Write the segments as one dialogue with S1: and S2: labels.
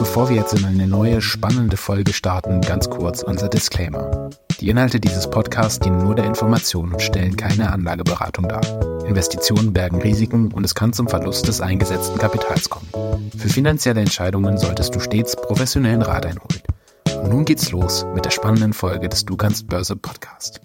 S1: Bevor wir jetzt in eine neue, spannende Folge starten, ganz kurz unser Disclaimer. Die Inhalte dieses Podcasts dienen nur der Information und stellen keine Anlageberatung dar. Investitionen bergen Risiken und es kann zum Verlust des eingesetzten Kapitals kommen. Für finanzielle Entscheidungen solltest du stets professionellen Rat einholen. Und nun geht's los mit der spannenden Folge des Du kannst Börse Podcast.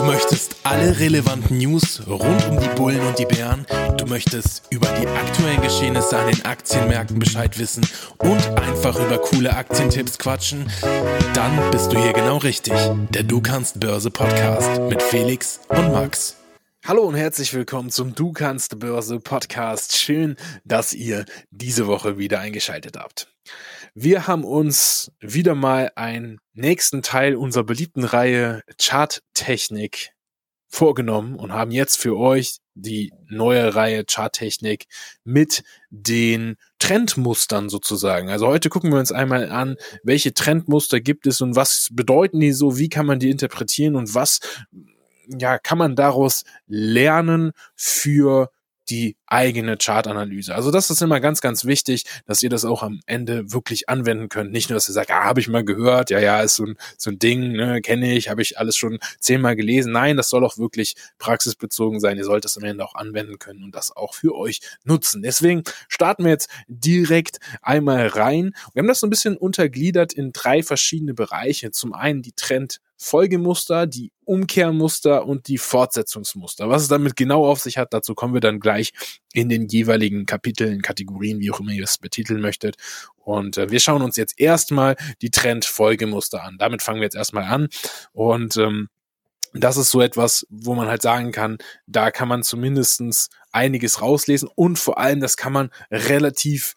S2: Du möchtest alle relevanten News rund um die Bullen und die Bären. Du möchtest über die aktuellen Geschehnisse an den Aktienmärkten Bescheid wissen und einfach über coole Aktientipps quatschen. Dann bist du hier genau richtig. Der Du kannst Börse Podcast mit Felix und Max. Hallo und herzlich willkommen zum Du kannst Börse Podcast. Schön, dass ihr diese Woche wieder eingeschaltet habt. Wir haben uns wieder mal einen nächsten Teil unserer beliebten Reihe Charttechnik vorgenommen und haben jetzt für euch die neue Reihe Charttechnik mit den Trendmustern sozusagen. Also heute gucken wir uns einmal an, welche Trendmuster gibt es und was bedeuten die so, wie kann man die interpretieren und was ja, kann man daraus lernen für die eigene Chartanalyse. Also das ist immer ganz, ganz wichtig, dass ihr das auch am Ende wirklich anwenden könnt. Nicht nur, dass ihr sagt, ah, habe ich mal gehört, ja, ja, ist so ein, so ein Ding, ne, kenne ich, habe ich alles schon zehnmal gelesen. Nein, das soll auch wirklich praxisbezogen sein. Ihr sollt das am Ende auch anwenden können und das auch für euch nutzen. Deswegen starten wir jetzt direkt einmal rein. Wir haben das so ein bisschen untergliedert in drei verschiedene Bereiche. Zum einen die Trend Folgemuster, die Umkehrmuster und die Fortsetzungsmuster. Was es damit genau auf sich hat, dazu kommen wir dann gleich in den jeweiligen Kapiteln, Kategorien, wie auch immer ihr es betiteln möchtet. Und äh, wir schauen uns jetzt erstmal die Trend-Folgemuster an. Damit fangen wir jetzt erstmal an. Und ähm, das ist so etwas, wo man halt sagen kann, da kann man zumindestens einiges rauslesen und vor allem, das kann man relativ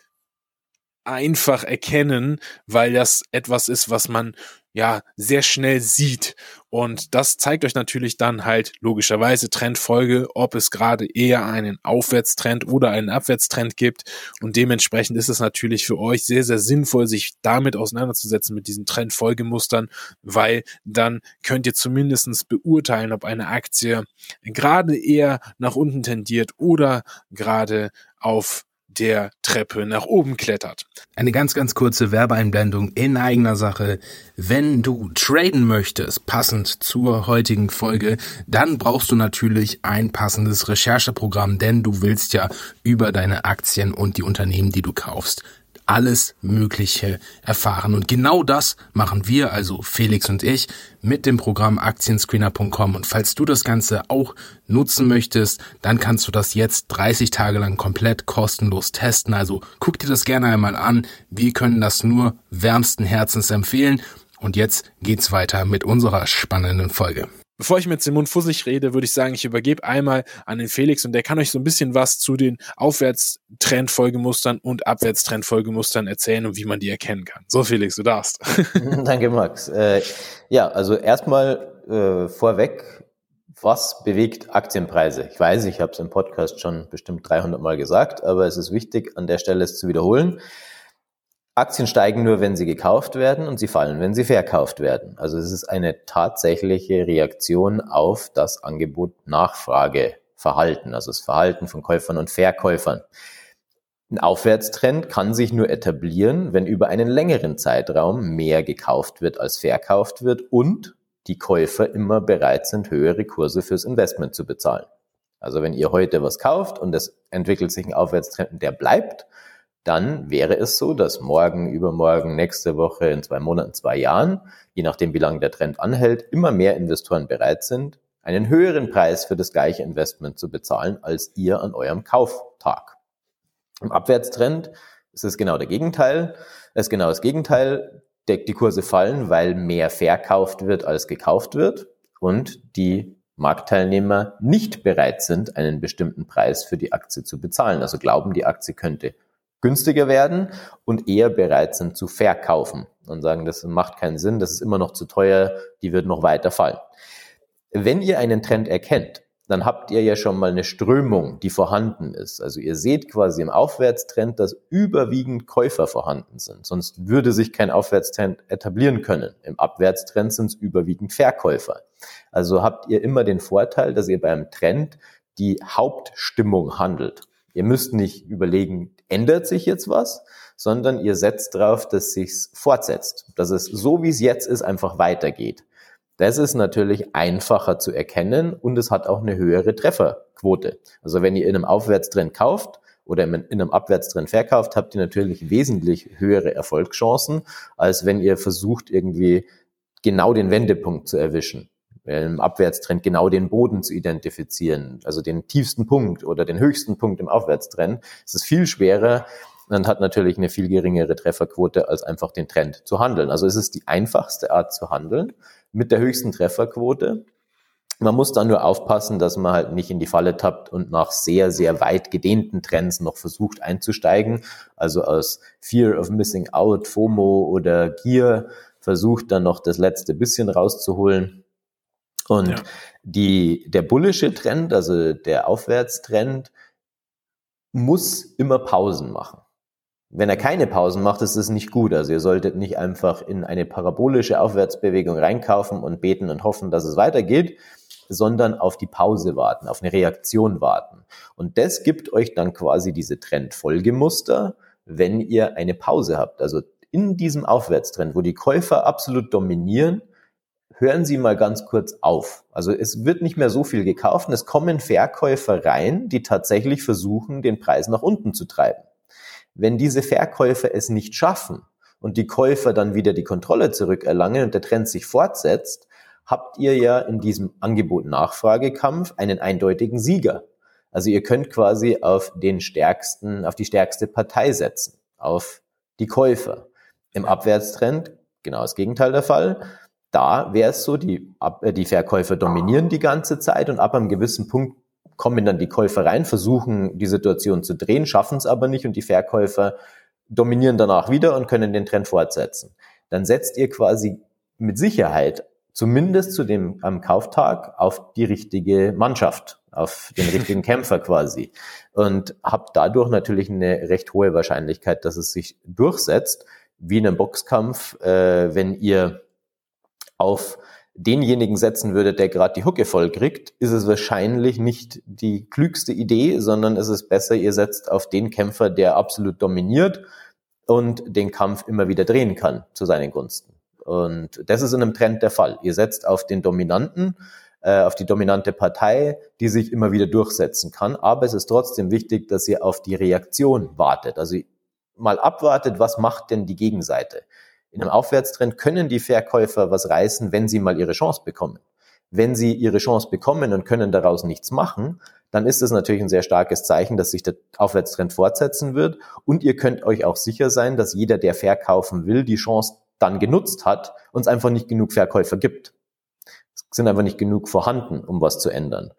S2: einfach erkennen, weil das etwas ist, was man ja sehr schnell sieht. Und das zeigt euch natürlich dann halt logischerweise Trendfolge, ob es gerade eher einen Aufwärtstrend oder einen Abwärtstrend gibt. Und dementsprechend ist es natürlich für euch sehr, sehr sinnvoll, sich damit auseinanderzusetzen mit diesen Trendfolgemustern, weil dann könnt ihr zumindestens beurteilen, ob eine Aktie gerade eher nach unten tendiert oder gerade auf der Treppe nach oben klettert.
S1: Eine ganz, ganz kurze Werbeeinblendung in eigener Sache. Wenn du traden möchtest, passend zur heutigen Folge, dann brauchst du natürlich ein passendes Rechercheprogramm, denn du willst ja über deine Aktien und die Unternehmen, die du kaufst, alles Mögliche erfahren. Und genau das machen wir, also Felix und ich, mit dem Programm Aktienscreener.com. Und falls du das Ganze auch nutzen möchtest, dann kannst du das jetzt 30 Tage lang komplett kostenlos testen. Also guck dir das gerne einmal an. Wir können das nur wärmsten Herzens empfehlen. Und jetzt geht's weiter mit unserer spannenden Folge.
S2: Bevor ich mit Simon Fussig rede, würde ich sagen, ich übergebe einmal an den Felix und der kann euch so ein bisschen was zu den Aufwärtstrendfolgemustern und Abwärtstrendfolgemustern erzählen und wie man die erkennen kann. So, Felix, du darfst.
S3: Danke, Max. Äh, ja, also erstmal äh, vorweg, was bewegt Aktienpreise? Ich weiß, ich habe es im Podcast schon bestimmt 300 Mal gesagt, aber es ist wichtig, an der Stelle es zu wiederholen. Aktien steigen nur, wenn sie gekauft werden und sie fallen, wenn sie verkauft werden. Also es ist eine tatsächliche Reaktion auf das Angebot-Nachfrage-Verhalten, also das Verhalten von Käufern und Verkäufern. Ein Aufwärtstrend kann sich nur etablieren, wenn über einen längeren Zeitraum mehr gekauft wird als verkauft wird und die Käufer immer bereit sind, höhere Kurse fürs Investment zu bezahlen. Also wenn ihr heute was kauft und es entwickelt sich ein Aufwärtstrend der bleibt, dann wäre es so, dass morgen, übermorgen, nächste Woche, in zwei Monaten, zwei Jahren, je nachdem wie lange der Trend anhält, immer mehr Investoren bereit sind, einen höheren Preis für das gleiche Investment zu bezahlen als ihr an eurem Kauftag. Im Abwärtstrend ist es genau der Gegenteil. Es ist genau das Gegenteil. Die Kurse fallen, weil mehr verkauft wird als gekauft wird und die Marktteilnehmer nicht bereit sind, einen bestimmten Preis für die Aktie zu bezahlen. Also glauben, die Aktie könnte günstiger werden und eher bereit sind zu verkaufen und sagen, das macht keinen Sinn, das ist immer noch zu teuer, die wird noch weiter fallen. Wenn ihr einen Trend erkennt, dann habt ihr ja schon mal eine Strömung, die vorhanden ist. Also ihr seht quasi im Aufwärtstrend, dass überwiegend Käufer vorhanden sind. Sonst würde sich kein Aufwärtstrend etablieren können. Im Abwärtstrend sind es überwiegend Verkäufer. Also habt ihr immer den Vorteil, dass ihr beim Trend die Hauptstimmung handelt. Ihr müsst nicht überlegen, ändert sich jetzt was, sondern ihr setzt darauf, dass sich's fortsetzt, dass es so wie es jetzt ist einfach weitergeht. Das ist natürlich einfacher zu erkennen und es hat auch eine höhere Trefferquote. Also wenn ihr in einem Aufwärtstrend kauft oder in einem Abwärtstrend verkauft, habt ihr natürlich wesentlich höhere Erfolgschancen, als wenn ihr versucht, irgendwie genau den Wendepunkt zu erwischen. Im Abwärtstrend genau den Boden zu identifizieren, also den tiefsten Punkt oder den höchsten Punkt im Aufwärtstrend. Es ist viel schwerer, und hat natürlich eine viel geringere Trefferquote, als einfach den Trend zu handeln. Also es ist die einfachste Art zu handeln mit der höchsten Trefferquote. Man muss dann nur aufpassen, dass man halt nicht in die Falle tappt und nach sehr, sehr weit gedehnten Trends noch versucht einzusteigen. Also aus Fear of Missing Out, FOMO oder Gier versucht dann noch das letzte bisschen rauszuholen. Und ja. die, der bullische Trend, also der Aufwärtstrend, muss immer Pausen machen. Wenn er keine Pausen macht, ist es nicht gut. Also ihr solltet nicht einfach in eine parabolische Aufwärtsbewegung reinkaufen und beten und hoffen, dass es weitergeht, sondern auf die Pause warten, auf eine Reaktion warten. Und das gibt euch dann quasi diese Trendfolgemuster, wenn ihr eine Pause habt. Also in diesem Aufwärtstrend, wo die Käufer absolut dominieren, hören Sie mal ganz kurz auf. Also es wird nicht mehr so viel gekauft und es kommen Verkäufer rein, die tatsächlich versuchen, den Preis nach unten zu treiben. Wenn diese Verkäufer es nicht schaffen und die Käufer dann wieder die Kontrolle zurückerlangen und der Trend sich fortsetzt, habt ihr ja in diesem Angebot-Nachfragekampf einen eindeutigen Sieger. Also ihr könnt quasi auf den stärksten, auf die stärkste Partei setzen, auf die Käufer. Im Abwärtstrend genau das Gegenteil der Fall. Da wäre es so, die, äh, die Verkäufer dominieren die ganze Zeit und ab einem gewissen Punkt kommen dann die Käufer rein, versuchen die Situation zu drehen, schaffen es aber nicht und die Verkäufer dominieren danach wieder und können den Trend fortsetzen. Dann setzt ihr quasi mit Sicherheit zumindest zu dem am Kauftag auf die richtige Mannschaft, auf den richtigen Kämpfer quasi und habt dadurch natürlich eine recht hohe Wahrscheinlichkeit, dass es sich durchsetzt, wie in einem Boxkampf, äh, wenn ihr auf denjenigen setzen würde, der gerade die Hucke voll kriegt, ist es wahrscheinlich nicht die klügste Idee, sondern es ist besser, ihr setzt auf den Kämpfer, der absolut dominiert und den Kampf immer wieder drehen kann zu seinen Gunsten. Und das ist in einem Trend der Fall. Ihr setzt auf den Dominanten, äh, auf die dominante Partei, die sich immer wieder durchsetzen kann. Aber es ist trotzdem wichtig, dass ihr auf die Reaktion wartet. Also mal abwartet, was macht denn die Gegenseite? In einem Aufwärtstrend können die Verkäufer was reißen, wenn sie mal ihre Chance bekommen. Wenn sie ihre Chance bekommen und können daraus nichts machen, dann ist das natürlich ein sehr starkes Zeichen, dass sich der Aufwärtstrend fortsetzen wird. Und ihr könnt euch auch sicher sein, dass jeder, der verkaufen will, die Chance dann genutzt hat und es einfach nicht genug Verkäufer gibt. Es sind einfach nicht genug vorhanden, um was zu ändern.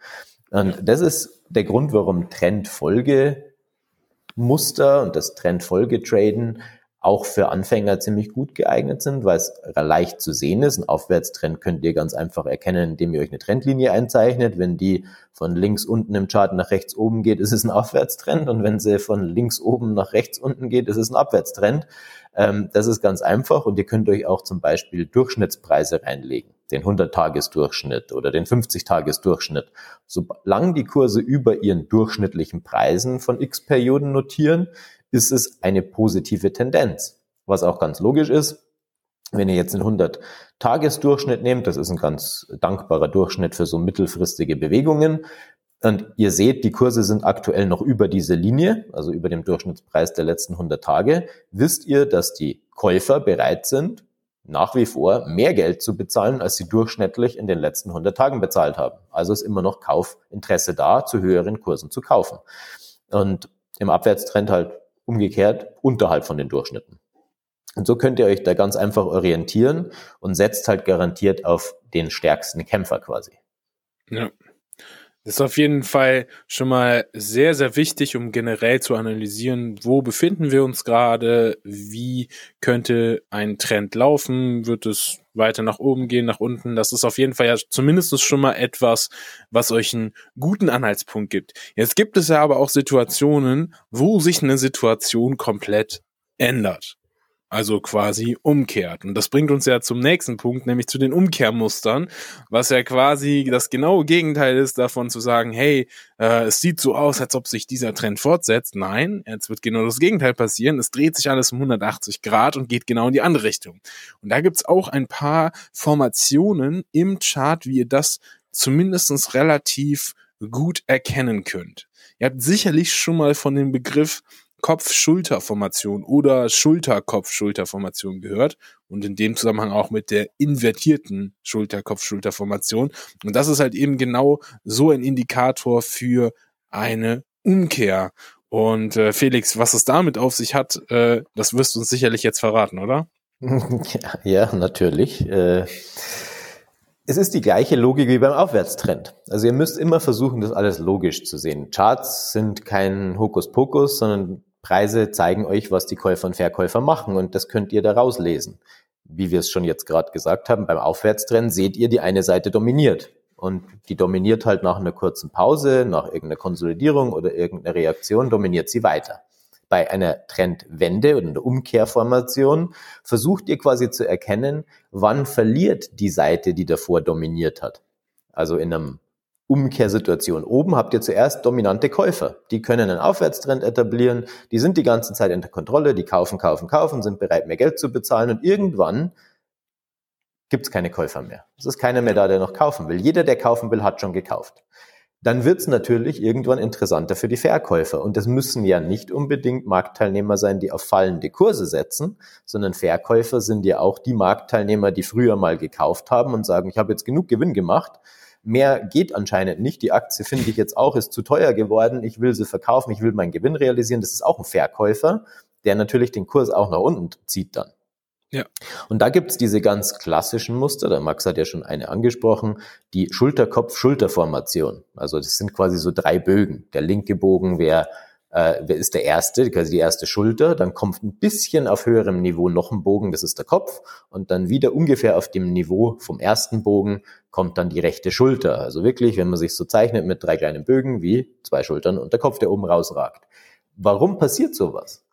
S3: Und das ist der Grund, warum Trendfolgemuster und das Trendfolgetraden auch für Anfänger ziemlich gut geeignet sind, weil es leicht zu sehen ist. Ein Aufwärtstrend könnt ihr ganz einfach erkennen, indem ihr euch eine Trendlinie einzeichnet. Wenn die von links unten im Chart nach rechts oben geht, ist es ein Aufwärtstrend. Und wenn sie von links oben nach rechts unten geht, ist es ein Abwärtstrend. Ähm, das ist ganz einfach und ihr könnt euch auch zum Beispiel Durchschnittspreise reinlegen. Den 100-Tages-Durchschnitt oder den 50-Tages-Durchschnitt. Solange die Kurse über ihren durchschnittlichen Preisen von x Perioden notieren, ist es eine positive Tendenz. Was auch ganz logisch ist, wenn ihr jetzt den 100-Tages-Durchschnitt nehmt, das ist ein ganz dankbarer Durchschnitt für so mittelfristige Bewegungen, und ihr seht, die Kurse sind aktuell noch über diese Linie, also über dem Durchschnittspreis der letzten 100 Tage, wisst ihr, dass die Käufer bereit sind, nach wie vor mehr Geld zu bezahlen, als sie durchschnittlich in den letzten 100 Tagen bezahlt haben. Also ist immer noch Kaufinteresse da, zu höheren Kursen zu kaufen. Und im Abwärtstrend halt umgekehrt unterhalb von den Durchschnitten. Und so könnt ihr euch da ganz einfach orientieren und setzt halt garantiert auf den stärksten Kämpfer quasi.
S4: Ja. Das ist auf jeden Fall schon mal sehr, sehr wichtig, um generell zu analysieren, wo befinden wir uns gerade, wie könnte ein Trend laufen, wird es weiter nach oben gehen, nach unten. Das ist auf jeden Fall ja zumindest schon mal etwas, was euch einen guten Anhaltspunkt gibt. Jetzt gibt es ja aber auch Situationen, wo sich eine Situation komplett ändert.
S2: Also quasi umkehrt. Und das bringt uns ja zum nächsten Punkt, nämlich zu den Umkehrmustern, was ja quasi das genaue Gegenteil ist davon zu sagen, hey, äh, es sieht so aus, als ob sich dieser Trend fortsetzt. Nein, jetzt wird genau das Gegenteil passieren. Es dreht sich alles um 180 Grad und geht genau in die andere Richtung. Und da gibt's auch ein paar Formationen im Chart, wie ihr das zumindestens relativ gut erkennen könnt. Ihr habt sicherlich schon mal von dem Begriff Kopf-Schulter-Formation oder Schulter-Kopf-Schulter-Formation gehört und in dem Zusammenhang auch mit der invertierten Schulter-Kopf-Schulter-Formation. Und das ist halt eben genau so ein Indikator für eine Umkehr. Und äh, Felix, was es damit auf sich hat, äh, das wirst du uns sicherlich jetzt verraten, oder?
S3: Ja, natürlich. Äh es ist die gleiche Logik wie beim Aufwärtstrend. Also ihr müsst immer versuchen, das alles logisch zu sehen. Charts sind kein Hokuspokus, sondern Preise zeigen euch, was die Käufer und Verkäufer machen und das könnt ihr da rauslesen. Wie wir es schon jetzt gerade gesagt haben, beim Aufwärtstrend seht ihr, die eine Seite dominiert. Und die dominiert halt nach einer kurzen Pause, nach irgendeiner Konsolidierung oder irgendeiner Reaktion, dominiert sie weiter. Bei einer Trendwende oder einer Umkehrformation versucht ihr quasi zu erkennen, wann verliert die Seite, die davor dominiert hat. Also in einem Umkehrsituation. Oben habt ihr zuerst dominante Käufer. Die können einen Aufwärtstrend etablieren, die sind die ganze Zeit in der Kontrolle, die kaufen, kaufen, kaufen, sind bereit, mehr Geld zu bezahlen und irgendwann gibt es keine Käufer mehr. Es ist keiner mehr da, der noch kaufen will. Jeder, der kaufen will, hat schon gekauft. Dann wird es natürlich irgendwann interessanter für die Verkäufer. Und das müssen ja nicht unbedingt Marktteilnehmer sein, die auf fallende Kurse setzen, sondern Verkäufer sind ja auch die Marktteilnehmer, die früher mal gekauft haben und sagen, ich habe jetzt genug Gewinn gemacht, Mehr geht anscheinend nicht. Die Aktie finde ich jetzt auch, ist zu teuer geworden. Ich will sie verkaufen, ich will meinen Gewinn realisieren. Das ist auch ein Verkäufer, der natürlich den Kurs auch nach unten zieht dann. Ja. Und da gibt's diese ganz klassischen Muster, der Max hat ja schon eine angesprochen, die Schulterkopf-Schulterformation. Also das sind quasi so drei Bögen. Der linke Bogen wäre äh, wer ist der erste, quasi die erste Schulter, dann kommt ein bisschen auf höherem Niveau noch ein Bogen, das ist der Kopf, und dann wieder ungefähr auf dem Niveau vom ersten Bogen kommt dann die rechte Schulter. Also wirklich, wenn man sich so zeichnet mit drei kleinen Bögen, wie zwei Schultern und der Kopf, der oben rausragt. Warum passiert sowas?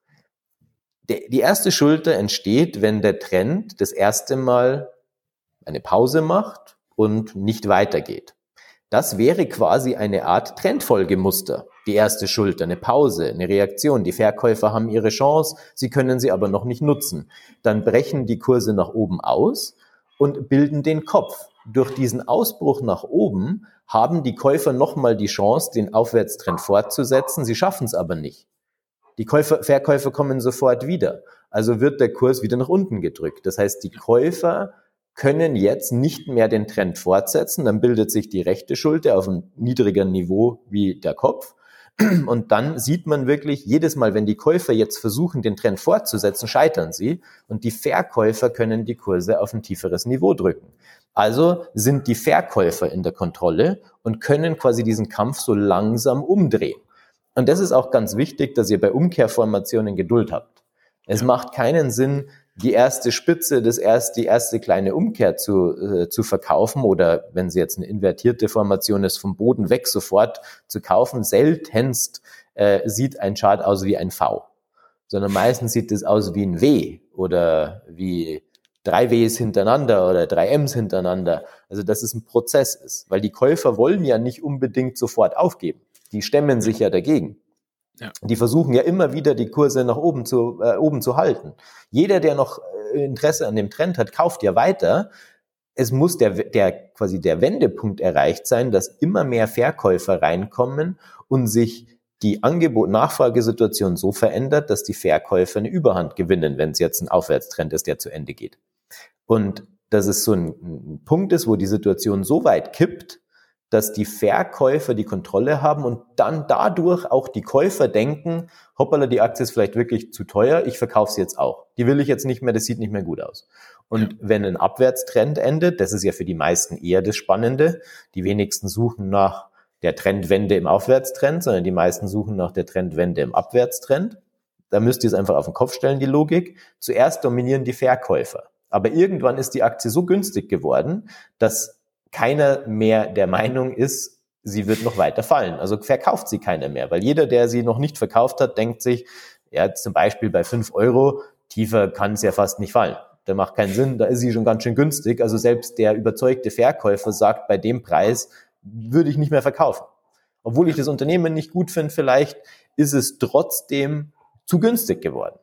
S3: die erste Schulter entsteht, wenn der Trend das erste Mal eine Pause macht und nicht weitergeht. Das wäre quasi eine Art Trendfolgemuster. Die erste Schulter, eine Pause, eine Reaktion. Die Verkäufer haben ihre Chance, sie können sie aber noch nicht nutzen. Dann brechen die Kurse nach oben aus und bilden den Kopf. Durch diesen Ausbruch nach oben haben die Käufer nochmal die Chance, den Aufwärtstrend fortzusetzen. Sie schaffen es aber nicht. Die Käufer, Verkäufer kommen sofort wieder. Also wird der Kurs wieder nach unten gedrückt. Das heißt, die Käufer können jetzt nicht mehr den Trend fortsetzen. Dann bildet sich die rechte Schulter auf einem niedrigeren Niveau wie der Kopf. Und dann sieht man wirklich, jedes Mal, wenn die Käufer jetzt versuchen, den Trend fortzusetzen, scheitern sie. Und die Verkäufer können die Kurse auf ein tieferes Niveau drücken. Also sind die Verkäufer in der Kontrolle und können quasi diesen Kampf so langsam umdrehen. Und das ist auch ganz wichtig, dass ihr bei Umkehrformationen Geduld habt. Es macht keinen Sinn, die erste Spitze, das erste, die erste kleine Umkehr zu, äh, zu verkaufen oder wenn sie jetzt eine invertierte Formation ist, vom Boden weg sofort zu kaufen. Seltenst äh, sieht ein Chart aus wie ein V, sondern meistens sieht es aus wie ein W oder wie drei Ws hintereinander oder drei Ms hintereinander. Also dass es ein Prozess ist, weil die Käufer wollen ja nicht unbedingt sofort aufgeben. Die stemmen sich ja dagegen. Ja. Die versuchen ja immer wieder die Kurse nach oben zu, äh, oben zu halten. Jeder, der noch äh, Interesse an dem Trend hat, kauft ja weiter. Es muss der, der quasi der Wendepunkt erreicht sein, dass immer mehr Verkäufer reinkommen und sich die Angebot-Nachfragesituation so verändert, dass die Verkäufer eine Überhand gewinnen, wenn es jetzt ein Aufwärtstrend ist, der zu Ende geht. Und dass es so ein, ein Punkt ist, wo die Situation so weit kippt, dass die Verkäufer die Kontrolle haben und dann dadurch auch die Käufer denken, hoppala, die Aktie ist vielleicht wirklich zu teuer, ich verkaufe sie jetzt auch. Die will ich jetzt nicht mehr, das sieht nicht mehr gut aus. Und ja. wenn ein Abwärtstrend endet, das ist ja für die meisten eher das Spannende, die wenigsten suchen nach der Trendwende im Aufwärtstrend, sondern die meisten suchen nach der Trendwende im Abwärtstrend. Da müsst ihr es einfach auf den Kopf stellen, die Logik. Zuerst dominieren die Verkäufer. Aber irgendwann ist die Aktie so günstig geworden, dass keiner mehr der Meinung ist, sie wird noch weiter fallen. Also verkauft sie keiner mehr, weil jeder, der sie noch nicht verkauft hat, denkt sich, ja, zum Beispiel bei fünf Euro, tiefer kann es ja fast nicht fallen. Der macht keinen Sinn, da ist sie schon ganz schön günstig. Also selbst der überzeugte Verkäufer sagt, bei dem Preis würde ich nicht mehr verkaufen. Obwohl ich das Unternehmen nicht gut finde, vielleicht ist es trotzdem zu günstig geworden.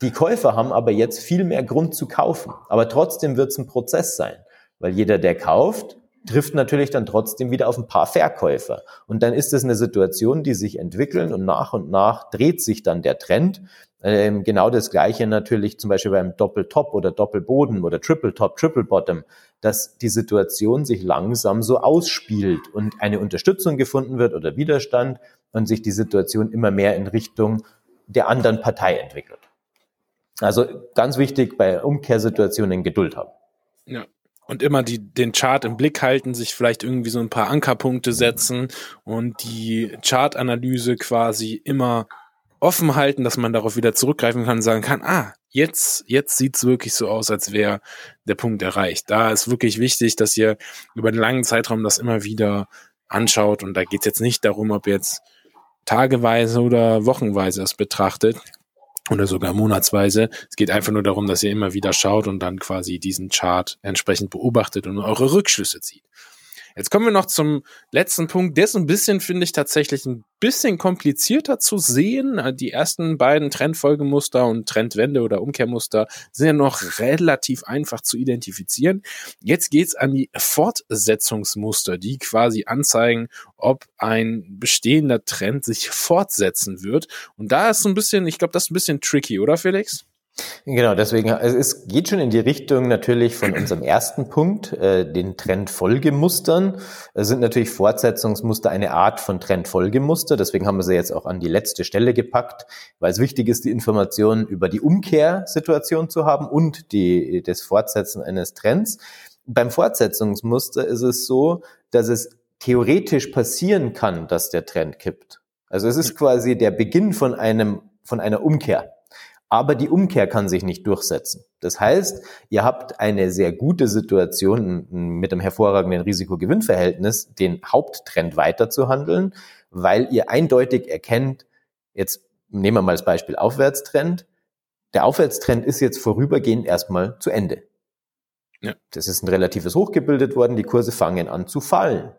S3: Die Käufer haben aber jetzt viel mehr Grund zu kaufen. Aber trotzdem wird es ein Prozess sein, weil jeder, der kauft, trifft natürlich dann trotzdem wieder auf ein paar Verkäufer. Und dann ist es eine Situation, die sich entwickeln und nach und nach dreht sich dann der Trend. Ähm, genau das Gleiche natürlich zum Beispiel beim Doppeltop oder Doppelboden oder Triple Top, Triple Bottom, dass die Situation sich langsam so ausspielt und eine Unterstützung gefunden wird oder Widerstand und sich die Situation immer mehr in Richtung der anderen Partei entwickelt. Also ganz wichtig bei Umkehrsituationen Geduld haben.
S2: Ja. Und immer die, den Chart im Blick halten, sich vielleicht irgendwie so ein paar Ankerpunkte setzen und die Chartanalyse quasi immer offen halten, dass man darauf wieder zurückgreifen kann und sagen kann, ah, jetzt, jetzt sieht's wirklich so aus, als wäre der Punkt erreicht. Da ist wirklich wichtig, dass ihr über einen langen Zeitraum das immer wieder anschaut. Und da geht's jetzt nicht darum, ob jetzt tageweise oder wochenweise es betrachtet oder sogar monatsweise. Es geht einfach nur darum, dass ihr immer wieder schaut und dann quasi diesen Chart entsprechend beobachtet und eure Rückschlüsse zieht. Jetzt kommen wir noch zum letzten Punkt. Der ist ein bisschen, finde ich, tatsächlich ein bisschen komplizierter zu sehen. Die ersten beiden Trendfolgemuster und Trendwende oder Umkehrmuster sind ja noch relativ einfach zu identifizieren. Jetzt geht's an die Fortsetzungsmuster, die quasi anzeigen, ob ein bestehender Trend sich fortsetzen wird. Und da ist so ein bisschen, ich glaube, das ist ein bisschen tricky, oder Felix?
S3: Genau, deswegen, also es geht schon in die Richtung natürlich von unserem ersten Punkt, äh, den Trendfolgemustern. Es sind natürlich Fortsetzungsmuster eine Art von Trendfolgemuster, deswegen haben wir sie jetzt auch an die letzte Stelle gepackt, weil es wichtig ist, die Informationen über die Umkehrsituation zu haben und die, das Fortsetzen eines Trends. Beim Fortsetzungsmuster ist es so, dass es theoretisch passieren kann, dass der Trend kippt. Also es ist quasi der Beginn von einem, von einer Umkehr aber die Umkehr kann sich nicht durchsetzen. Das heißt, ihr habt eine sehr gute Situation mit einem hervorragenden Risiko-Gewinn-Verhältnis, den Haupttrend weiterzuhandeln, weil ihr eindeutig erkennt, jetzt nehmen wir mal das Beispiel Aufwärtstrend, der Aufwärtstrend ist jetzt vorübergehend erstmal zu Ende. Ja. Das ist ein relatives Hoch gebildet worden, die Kurse fangen an zu fallen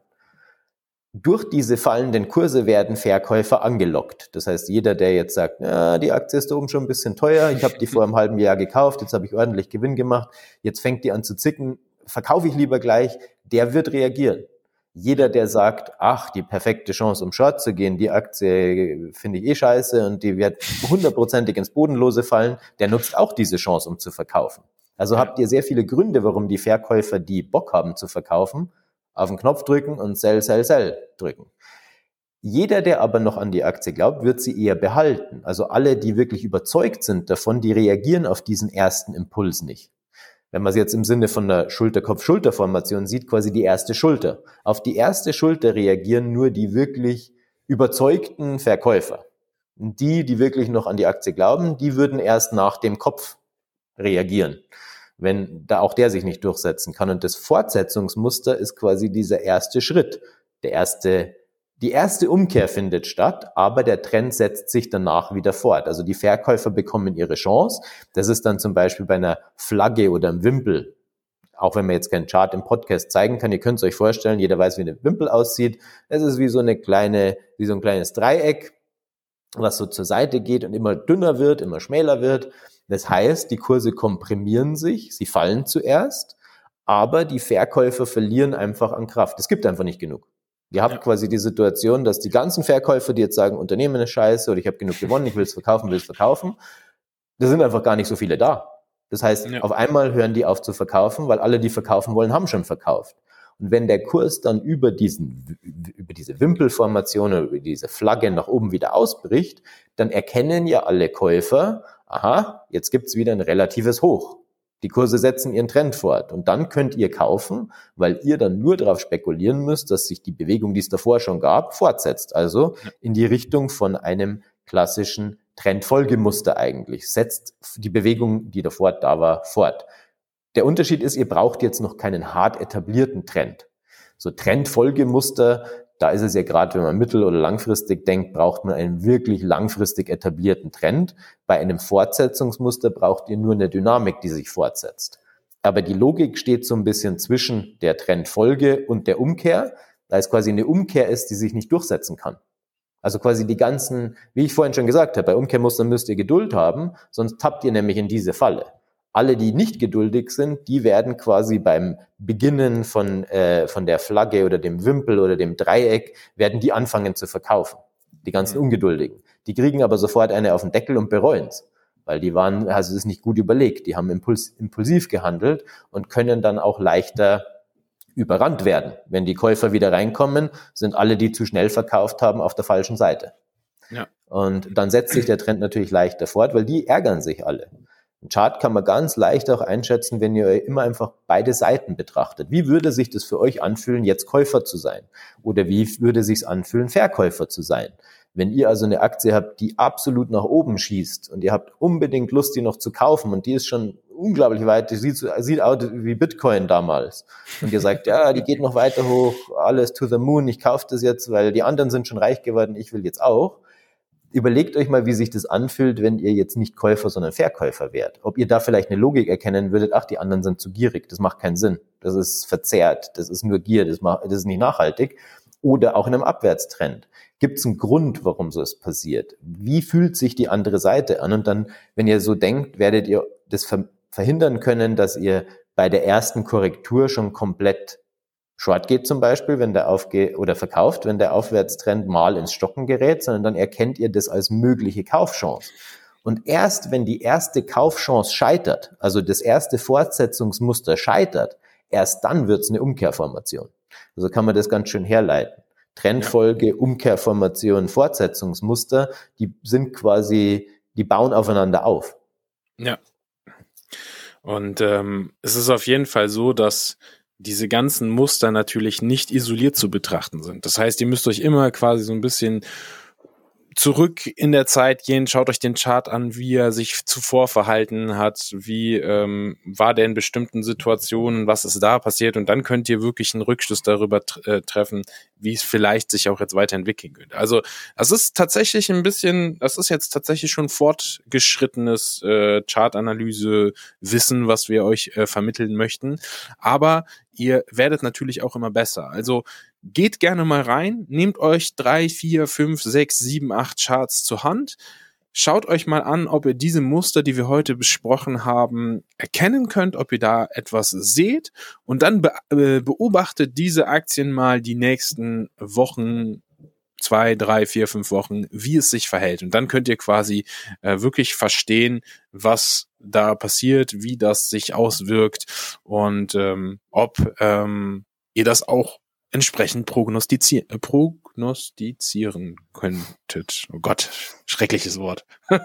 S3: durch diese fallenden Kurse werden Verkäufer angelockt. Das heißt, jeder, der jetzt sagt, ja, die Aktie ist da oben schon ein bisschen teuer, ich habe die vor einem halben Jahr gekauft, jetzt habe ich ordentlich Gewinn gemacht, jetzt fängt die an zu zicken, verkaufe ich lieber gleich, der wird reagieren. Jeder, der sagt, ach, die perfekte Chance, um Short zu gehen, die Aktie finde ich eh scheiße und die wird hundertprozentig ins Bodenlose fallen, der nutzt auch diese Chance, um zu verkaufen. Also habt ihr sehr viele Gründe, warum die Verkäufer, die Bock haben zu verkaufen, auf den Knopf drücken und Sell, Sell, Sell drücken. Jeder, der aber noch an die Aktie glaubt, wird sie eher behalten. Also alle, die wirklich überzeugt sind davon, die reagieren auf diesen ersten Impuls nicht. Wenn man es jetzt im Sinne von der Schulter-Kopf-Schulter-Formation sieht, quasi die erste Schulter. Auf die erste Schulter reagieren nur die wirklich überzeugten Verkäufer. Und die, die wirklich noch an die Aktie glauben, die würden erst nach dem Kopf reagieren wenn da auch der sich nicht durchsetzen kann. Und das Fortsetzungsmuster ist quasi dieser erste Schritt. Der erste, die erste Umkehr findet statt, aber der Trend setzt sich danach wieder fort. Also die Verkäufer bekommen ihre Chance. Das ist dann zum Beispiel bei einer Flagge oder einem Wimpel. Auch wenn man jetzt keinen Chart im Podcast zeigen kann, ihr könnt es euch vorstellen, jeder weiß, wie eine Wimpel aussieht. Es ist wie so eine kleine, wie so ein kleines Dreieck, was so zur Seite geht und immer dünner wird, immer schmäler wird. Das heißt, die Kurse komprimieren sich, sie fallen zuerst, aber die Verkäufer verlieren einfach an Kraft. Es gibt einfach nicht genug. Ihr habt ja. quasi die Situation, dass die ganzen Verkäufer, die jetzt sagen, Unternehmen ist scheiße oder ich habe genug gewonnen, ich will es verkaufen, will es verkaufen, da sind einfach gar nicht so viele da. Das heißt, ja. auf einmal hören die auf zu verkaufen, weil alle, die verkaufen wollen, haben schon verkauft. Und wenn der Kurs dann über diesen, diese Wimpelformation oder über diese Flagge nach oben wieder ausbricht, dann erkennen ja alle Käufer, aha, jetzt gibt's wieder ein relatives Hoch. Die Kurse setzen ihren Trend fort. Und dann könnt ihr kaufen, weil ihr dann nur darauf spekulieren müsst, dass sich die Bewegung, die es davor schon gab, fortsetzt. Also in die Richtung von einem klassischen Trendfolgemuster eigentlich. Setzt die Bewegung, die davor da war, fort. Der Unterschied ist, ihr braucht jetzt noch keinen hart etablierten Trend. So Trendfolgemuster, da ist es ja gerade, wenn man mittel- oder langfristig denkt, braucht man einen wirklich langfristig etablierten Trend. Bei einem Fortsetzungsmuster braucht ihr nur eine Dynamik, die sich fortsetzt. Aber die Logik steht so ein bisschen zwischen der Trendfolge und der Umkehr, da es quasi eine Umkehr ist, die sich nicht durchsetzen kann. Also quasi die ganzen, wie ich vorhin schon gesagt habe, bei Umkehrmustern müsst ihr Geduld haben, sonst tappt ihr nämlich in diese Falle. Alle, die nicht geduldig sind, die werden quasi beim Beginnen von, äh, von der Flagge oder dem Wimpel oder dem Dreieck, werden die anfangen zu verkaufen. Die ganzen mhm. Ungeduldigen. Die kriegen aber sofort eine auf den Deckel und bereuen Weil die waren, also es ist nicht gut überlegt. Die haben impuls, impulsiv gehandelt und können dann auch leichter überrannt werden. Wenn die Käufer wieder reinkommen, sind alle, die zu schnell verkauft haben, auf der falschen Seite. Ja. Und dann setzt sich der Trend natürlich leichter fort, weil die ärgern sich alle. Ein Chart kann man ganz leicht auch einschätzen, wenn ihr immer einfach beide Seiten betrachtet. Wie würde sich das für euch anfühlen, jetzt Käufer zu sein? Oder wie würde sich anfühlen, Verkäufer zu sein? Wenn ihr also eine Aktie habt, die absolut nach oben schießt und ihr habt unbedingt Lust, die noch zu kaufen und die ist schon unglaublich weit, die sieht, sieht aus wie Bitcoin damals. Und ihr sagt, ja, die geht noch weiter hoch, alles to the moon, ich kaufe das jetzt, weil die anderen sind schon reich geworden, ich will jetzt auch Überlegt euch mal, wie sich das anfühlt, wenn ihr jetzt nicht Käufer, sondern Verkäufer wärt. Ob ihr da vielleicht eine Logik erkennen würdet, ach, die anderen sind zu gierig, das macht keinen Sinn. Das ist verzerrt, das ist nur Gier, das, macht, das ist nicht nachhaltig. Oder auch in einem Abwärtstrend. Gibt es einen Grund, warum so es passiert? Wie fühlt sich die andere Seite an? Und dann, wenn ihr so denkt, werdet ihr das verhindern können, dass ihr bei der ersten Korrektur schon komplett Short geht zum Beispiel, wenn der aufgeht oder verkauft, wenn der Aufwärtstrend mal ins Stocken gerät, sondern dann erkennt ihr das als mögliche Kaufchance. Und erst wenn die erste Kaufchance scheitert, also das erste Fortsetzungsmuster scheitert, erst dann wird es eine Umkehrformation. Also kann man das ganz schön herleiten. Trendfolge, Umkehrformation, Fortsetzungsmuster, die sind quasi, die bauen aufeinander auf.
S2: Ja. Und ähm, es ist auf jeden Fall so, dass diese ganzen Muster natürlich nicht isoliert zu betrachten sind. Das heißt, ihr müsst euch immer quasi so ein bisschen zurück in der Zeit gehen, schaut euch den Chart an, wie er sich zuvor verhalten hat, wie ähm, war der in bestimmten Situationen, was ist da passiert und dann könnt ihr wirklich einen Rückschluss darüber äh, treffen, wie es vielleicht sich auch jetzt weiterentwickeln könnte. Also das ist tatsächlich ein bisschen, das ist jetzt tatsächlich schon fortgeschrittenes äh, Chartanalyse-Wissen, was wir euch äh, vermitteln möchten, aber ihr werdet natürlich auch immer besser. Also geht gerne mal rein, nehmt euch drei, vier, fünf, sechs, sieben, acht Charts zur Hand. Schaut euch mal an, ob ihr diese Muster, die wir heute besprochen haben, erkennen könnt, ob ihr da etwas seht und dann be äh, beobachtet diese Aktien mal die nächsten Wochen, zwei, drei, vier, fünf Wochen, wie es sich verhält. Und dann könnt ihr quasi äh, wirklich verstehen, was da passiert, wie das sich auswirkt und ähm, ob ähm, ihr das auch entsprechend prognostizieren, äh, prognostizieren könntet. Oh Gott, schreckliches Wort.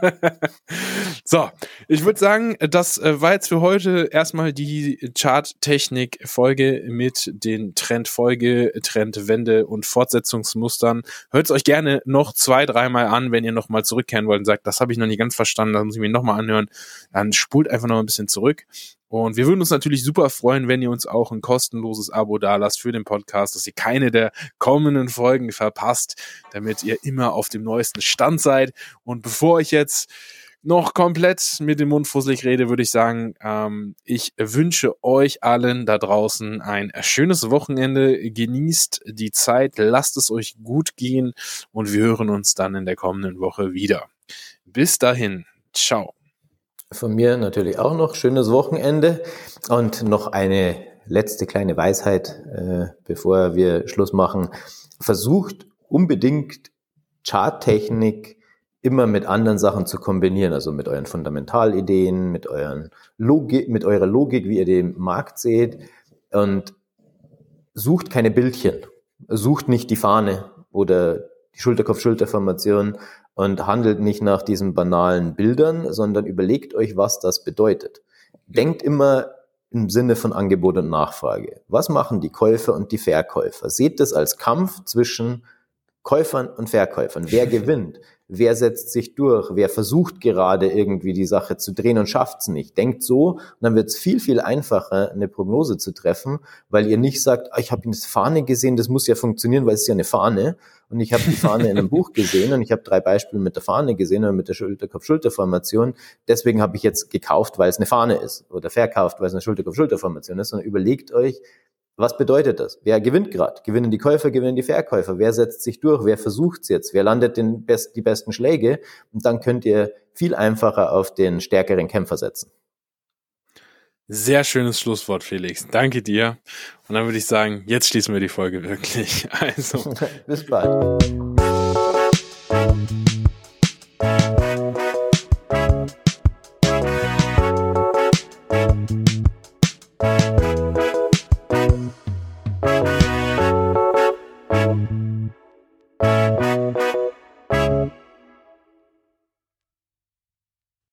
S2: so, ich würde sagen, das äh, war jetzt für heute erstmal die Charttechnik-Folge mit den Trendfolge, Trendwende und Fortsetzungsmustern. Hört es euch gerne noch zwei, dreimal an, wenn ihr nochmal zurückkehren wollt und sagt, das habe ich noch nicht ganz verstanden, das muss ich mir nochmal anhören. Dann spult einfach noch ein bisschen zurück. Und wir würden uns natürlich super freuen, wenn ihr uns auch ein kostenloses Abo dalasst für den Podcast, dass ihr keine der kommenden Folgen verpasst, damit ihr immer auf dem neuesten Stand seid. Und bevor ich jetzt noch komplett mit dem Mund fusselig rede, würde ich sagen, ähm, ich wünsche euch allen da draußen ein schönes Wochenende. Genießt die Zeit, lasst es euch gut gehen und wir hören uns dann in der kommenden Woche wieder. Bis dahin, ciao.
S3: Von mir natürlich auch noch. Schönes Wochenende. Und noch eine letzte kleine Weisheit, äh, bevor wir Schluss machen. Versucht unbedingt Charttechnik immer mit anderen Sachen zu kombinieren, also mit euren Fundamentalideen, mit euren Logik, mit eurer Logik, wie ihr den Markt seht. Und sucht keine Bildchen, sucht nicht die Fahne oder die Schulterkopf-Schulter-Formation und handelt nicht nach diesen banalen Bildern, sondern überlegt euch, was das bedeutet. Denkt immer im Sinne von Angebot und Nachfrage. Was machen die Käufer und die Verkäufer? Seht das als Kampf zwischen Käufern und Verkäufern. Wer gewinnt? Wer setzt sich durch, wer versucht gerade irgendwie die Sache zu drehen und schafft es nicht. Denkt so und dann wird es viel, viel einfacher, eine Prognose zu treffen, weil ihr nicht sagt, ah, ich habe eine Fahne gesehen, das muss ja funktionieren, weil es ist ja eine Fahne und ich habe die Fahne in einem Buch gesehen und ich habe drei Beispiele mit der Fahne gesehen und mit der Schulterkopf-Schulterformation. Deswegen habe ich jetzt gekauft, weil es eine Fahne ist oder verkauft, weil es eine Schulterkopf-Schulterformation ist, sondern überlegt euch, was bedeutet das? Wer gewinnt gerade? Gewinnen die Käufer, gewinnen die Verkäufer? Wer setzt sich durch? Wer versucht es jetzt? Wer landet den best, die besten Schläge? Und dann könnt ihr viel einfacher auf den stärkeren Kämpfer setzen.
S4: Sehr schönes Schlusswort, Felix. Danke dir. Und dann würde ich sagen, jetzt schließen wir die Folge wirklich. Also.
S3: Bis bald.